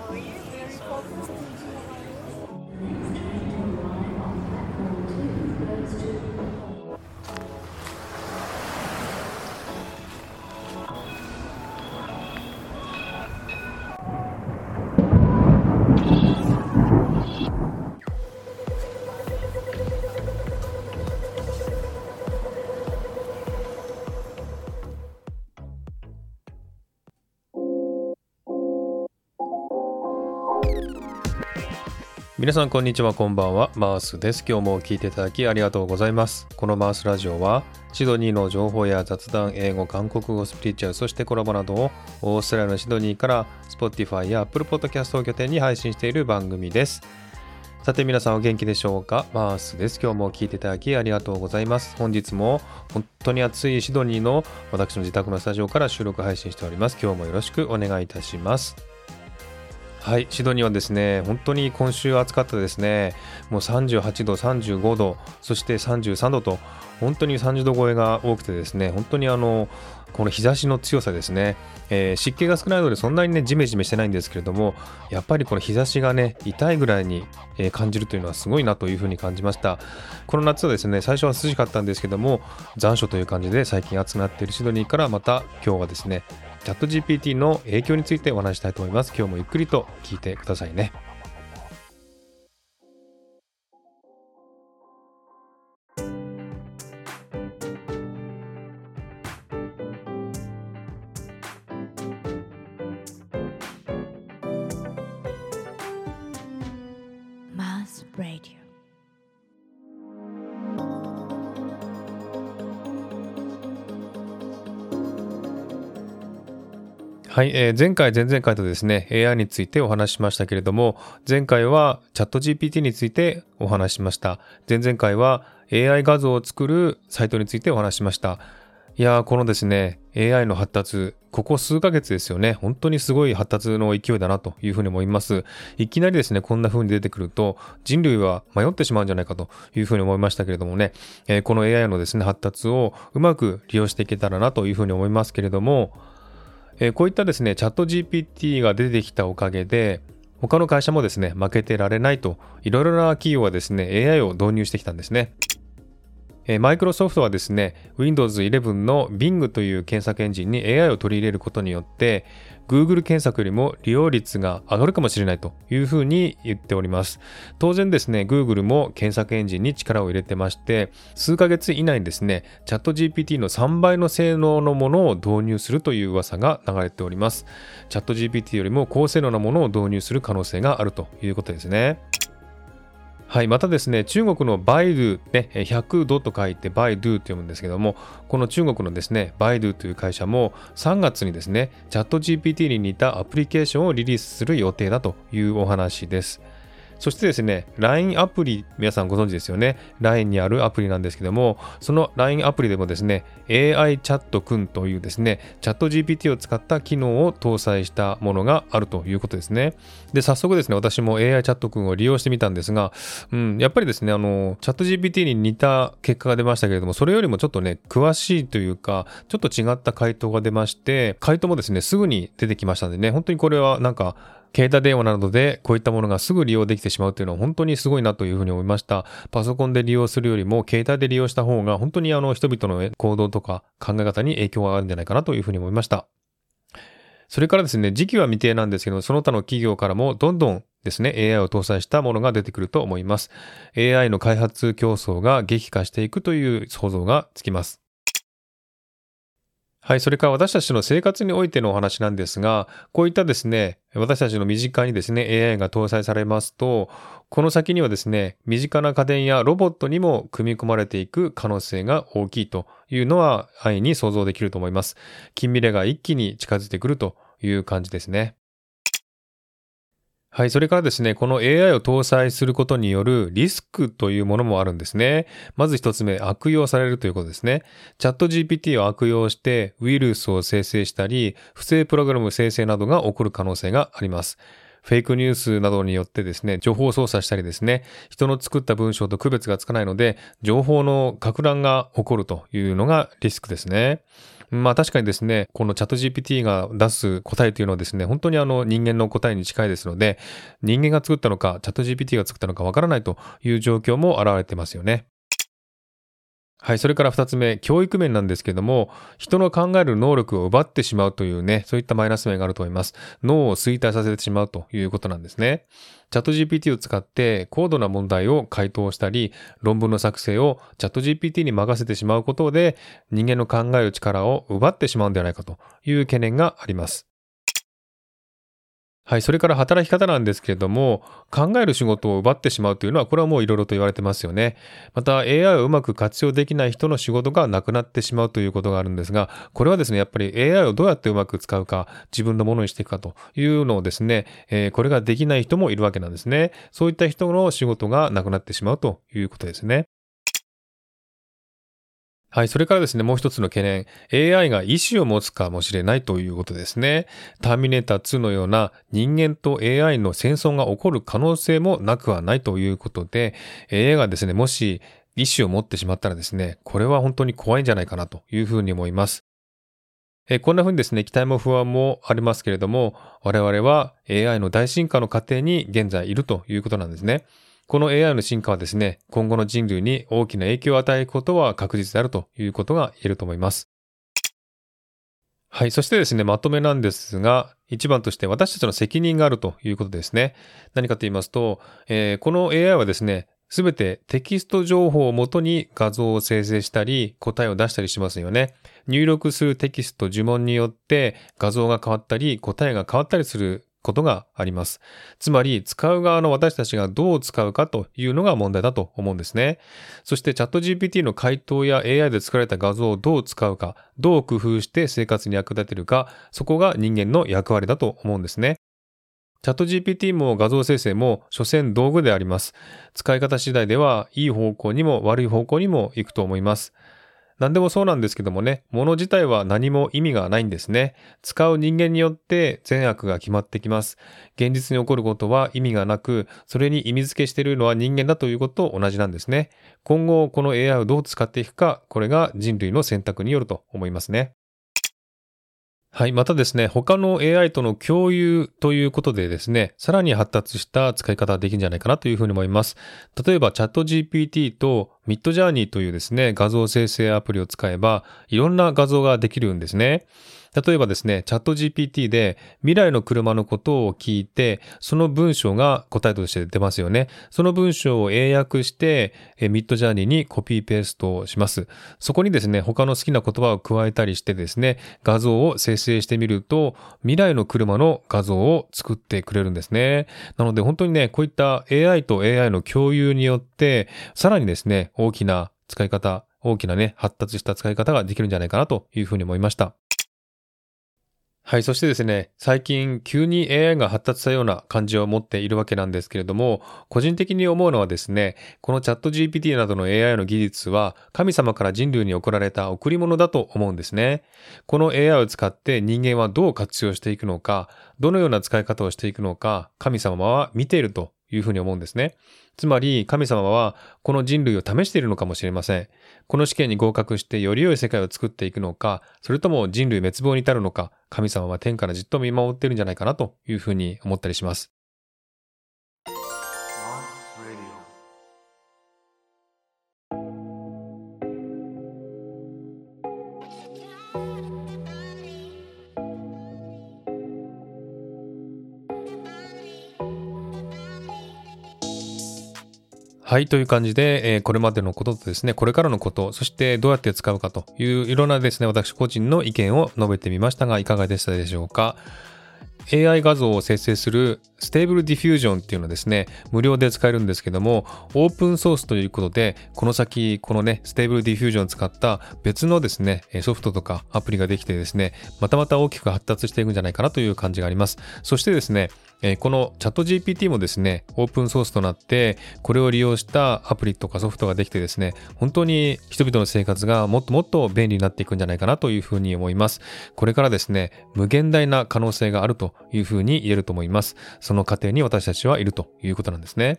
Oh, you very focused. 皆さんこんにちはこんばんは。マースです。今日も聞いていただきありがとうございます。このマースラジオはシドニーの情報や雑談英語韓国語スピリチュアルそしてコラボなどをオーストラリアのシドニーから Spotify や Apple Podcast を拠点に配信している番組です。さて皆さんお元気でしょうか？マースです。今日も聞いていただきありがとうございます。本日も本当に暑いシドニーの私の自宅のスタジオから収録配信しております。今日もよろしくお願いいたします。はい、シドニーはですね、本当に今週暑かったですね。もう38度、35度、そして33度と、本当に30度超えが多くてですね、本当にあの、この日差しの強さですね、えー、湿気が少ないのでそんなにね、ジメジメしてないんですけれども、やっぱりこの日差しがね、痛いぐらいに、感じるというのはすごいなというふうに感じました。この夏はですね、最初は涼しかったんですけども、残暑という感じで最近暑くなっているシドニーからまた今日はですね、チャット GPT の影響についてお話したいと思います。今日もゆっくりと聞いてくださいね。はい、えー前回、前々回とですね、AI についてお話ししましたけれども、前回はチャット GPT についてお話ししました。前々回は AI 画像を作るサイトについてお話ししました。いやー、このですね、AI の発達、ここ数ヶ月ですよね、本当にすごい発達の勢いだなというふうに思います。いきなりですね、こんな風に出てくると、人類は迷ってしまうんじゃないかというふうに思いましたけれどもね、えーこの AI のですね、発達をうまく利用していけたらなというふうに思いますけれども、えーこういったですね、チャット GPT が出てきたおかげで、他の会社もですね、負けてられないと、いろいろな企業はですね、AI を導入してきたんですね。マイクロソフトはですね、Windows 11の Bing という検索エンジンに AI を取り入れることによって、Google 検索よりも利用率が上がるかもしれないというふうに言っております。当然ですね、Google も検索エンジンに力を入れてまして、数ヶ月以内にですね、チャット GPT の3倍の性能のものを導入するという噂が流れております。チャット GPT よりも高性能なものを導入する可能性があるということですね。はい、またですね、中国のバイドゥ、ね、100度と書いてバイドゥと読むんですけども、この中国のですね、バイドゥという会社も3月にですね、チャット GPT に似たアプリケーションをリリースする予定だというお話です。そしてですね、LINE アプリ、皆さんご存知ですよね。LINE にあるアプリなんですけども、その LINE アプリでもですね、AI チャットくんというですね、チャット GPT を使った機能を搭載したものがあるということですね。で、早速ですね、私も AI チャットくんを利用してみたんですが、うん、やっぱりですね、あの、チャット GPT に似た結果が出ましたけれども、それよりもちょっとね、詳しいというか、ちょっと違った回答が出まして、回答もですね、すぐに出てきましたんでね、本当にこれはなんか、携帯電話などでこういったものがすぐ利用できてしまうというのは本当にすごいなというふうに思いました。パソコンで利用するよりも携帯で利用した方が本当にあの人々の行動とか考え方に影響があるんじゃないかなというふうに思いました。それからですね、時期は未定なんですけど、その他の企業からもどんどんですね、AI を搭載したものが出てくると思います。AI の開発競争が激化していくという想像がつきます。はい、それから私たちの生活においてのお話なんですが、こういったですね、私たちの身近にですね、AI が搭載されますと、この先にはですね、身近な家電やロボットにも組み込まれていく可能性が大きいというのは安易に想像できると思います。近未来が一気に近づいてくるという感じですね。はい。それからですね、この AI を搭載することによるリスクというものもあるんですね。まず一つ目、悪用されるということですね。チャット GPT を悪用してウイルスを生成したり、不正プログラム生成などが起こる可能性があります。フェイクニュースなどによってですね、情報操作したりですね、人の作った文章と区別がつかないので、情報の拡乱が起こるというのがリスクですね。まあ確かにですね、このチャット GPT が出す答えというのはですね、本当にあの人間の答えに近いですので、人間が作ったのか、チャット GPT が作ったのかわからないという状況も現れてますよね。はい。それから二つ目、教育面なんですけども、人の考える能力を奪ってしまうというね、そういったマイナス面があると思います。脳を衰退させてしまうということなんですね。チャット GPT を使って高度な問題を回答したり、論文の作成をチャット GPT に任せてしまうことで、人間の考える力を奪ってしまうんではないかという懸念があります。はい。それから働き方なんですけれども、考える仕事を奪ってしまうというのは、これはもういろいろと言われてますよね。また、AI をうまく活用できない人の仕事がなくなってしまうということがあるんですが、これはですね、やっぱり AI をどうやってうまく使うか、自分のものにしていくかというのをですね、えー、これができない人もいるわけなんですね。そういった人の仕事がなくなってしまうということですね。はい。それからですね、もう一つの懸念。AI が意志を持つかもしれないということですね。ターミネーター2のような人間と AI の戦争が起こる可能性もなくはないということで、AI がですね、もし意志を持ってしまったらですね、これは本当に怖いんじゃないかなというふうに思います。えこんな風にですね、期待も不安もありますけれども、我々は AI の大進化の過程に現在いるということなんですね。この AI の進化はですね、今後の人類に大きな影響を与えることは確実であるということが言えると思います。はい。そしてですね、まとめなんですが、一番として私たちの責任があるということですね。何かと言いますと、えー、この AI はですね、すべてテキスト情報をもとに画像を生成したり、答えを出したりしますよね。入力するテキスト、呪文によって画像が変わったり、答えが変わったりすることがあります。つまり、使う側の私たちがどう使うかというのが問題だと思うんですね。そして、チャット GPT の回答や AI で作られた画像をどう使うか、どう工夫して生活に役立てるか、そこが人間の役割だと思うんですね。チャット GPT も画像生成も所詮道具であります。使い方次第ではいい方向にも悪い方向にも行くと思います。何でもそうなんですけどもね、物自体は何も意味がないんですね。使う人間によって善悪が決まってきます。現実に起こることは意味がなく、それに意味付けしているのは人間だということと同じなんですね。今後、この AI をどう使っていくか、これが人類の選択によると思いますね。はい。またですね、他の AI との共有ということでですね、さらに発達した使い方ができるんじゃないかなというふうに思います。例えば、チャット GPT とミッドジャーニーというですね、画像生成アプリを使えば、いろんな画像ができるんですね。例えばですね、チャット GPT で未来の車のことを聞いて、その文章が答えとして出ますよね。その文章を英訳して、ミッドジャーニーにコピーペーストをします。そこにですね、他の好きな言葉を加えたりしてですね、画像を生成してみると、未来の車の画像を作ってくれるんですね。なので本当にね、こういった AI と AI の共有によって、さらにですね、大きな使い方、大きなね、発達した使い方ができるんじゃないかなというふうに思いました。はい。そしてですね、最近急に AI が発達したような感じを持っているわけなんですけれども、個人的に思うのはですね、このチャット GPT などの AI の技術は神様から人類に送られた贈り物だと思うんですね。この AI を使って人間はどう活用していくのか、どのような使い方をしていくのか、神様は見ているというふうに思うんですね。つまり神様はこの人類を試しているのかもしれません。この試験に合格してより良い世界を作っていくのか、それとも人類滅亡に至るのか、神様は天からじっと見守っているんじゃないかなというふうに思ったりします。はい、という感じで、えー、これまでのこととですね、これからのこと、そしてどうやって使うかといういろんなですね、私個人の意見を述べてみましたが、いかがでしたでしょうか。AI 画像を生成する Stable Diffusion っていうのですね、無料で使えるんですけども、オープンソースということで、この先、このね、 Stable Diffusion を使った別のですね、ソフトとかアプリができてですね、またまた大きく発達していくんじゃないかなという感じがあります。そしてですね、え、このチャット GPT もですね、オープンソースとなって、これを利用したアプリとかソフトができてですね、本当に人々の生活がもっともっと便利になっていくんじゃないかなというふうに思います。これからですね、無限大な可能性があるというふうに言えると思います。その過程に私たちはいるということなんですね。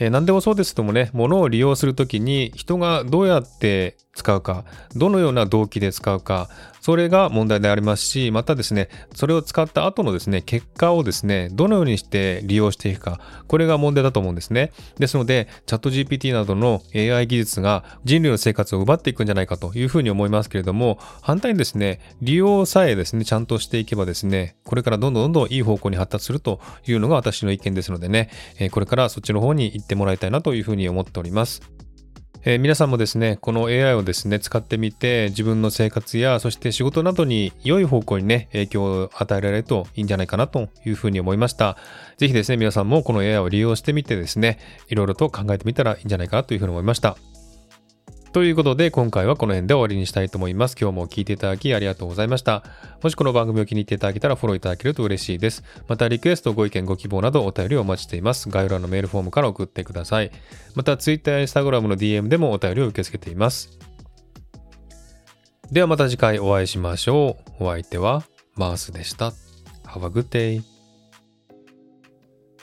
えー何でもそうですけどもね、物を利用するときに人がどうやって使うか、どのような動機で使うか、それが問題でありますし、またですね、それを使った後のですね、結果をですね、どのようにして利用していくか、これが問題だと思うんですね。ですので、チャット GPT などの AI 技術が人類の生活を奪っていくんじゃないかというふうに思いますけれども、反対にですね、利用さえですね、ちゃんとしていけばですね、これからどんどんどんどんいい方向に発達するというのが私の意見ですのでね、これからそっちの方に行っててもらいたいなというふうに思っております。えー皆さんもですね、この AI をですね、使ってみて、自分の生活や、そして仕事などに良い方向にね、影響を与えられるといいんじゃないかなというふうに思いました。ぜひですね、皆さんもこの AI を利用してみてですね、いろいろと考えてみたらいいんじゃないかなというふうに思いました。ということで、今回はこの辺で終わりにしたいと思います。今日も聞いていただきありがとうございました。もしこの番組を気に入っていただけたらフォローいただけると嬉しいです。また、リクエスト、ご意見、ご希望などお便りをお待ちしています。概要欄のメールフォームから送ってください。また、Twitter や Instagram の DM でもお便りを受け付けています。ではまた次回お会いしましょう。お相手はマースでした。Have a good day.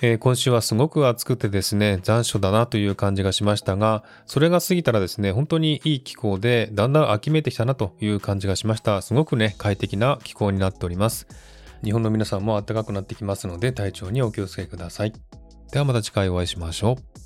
えー今週はすごく暑くてですね、残暑だなという感じがしましたが、それが過ぎたらですね、本当にいい気候で、だんだん秋めいてきたなという感じがしました。すごくね、快適な気候になっております。日本の皆さんも暖かくなってきますので、体調にお気をつけください。ではまた次回お会いしましょう。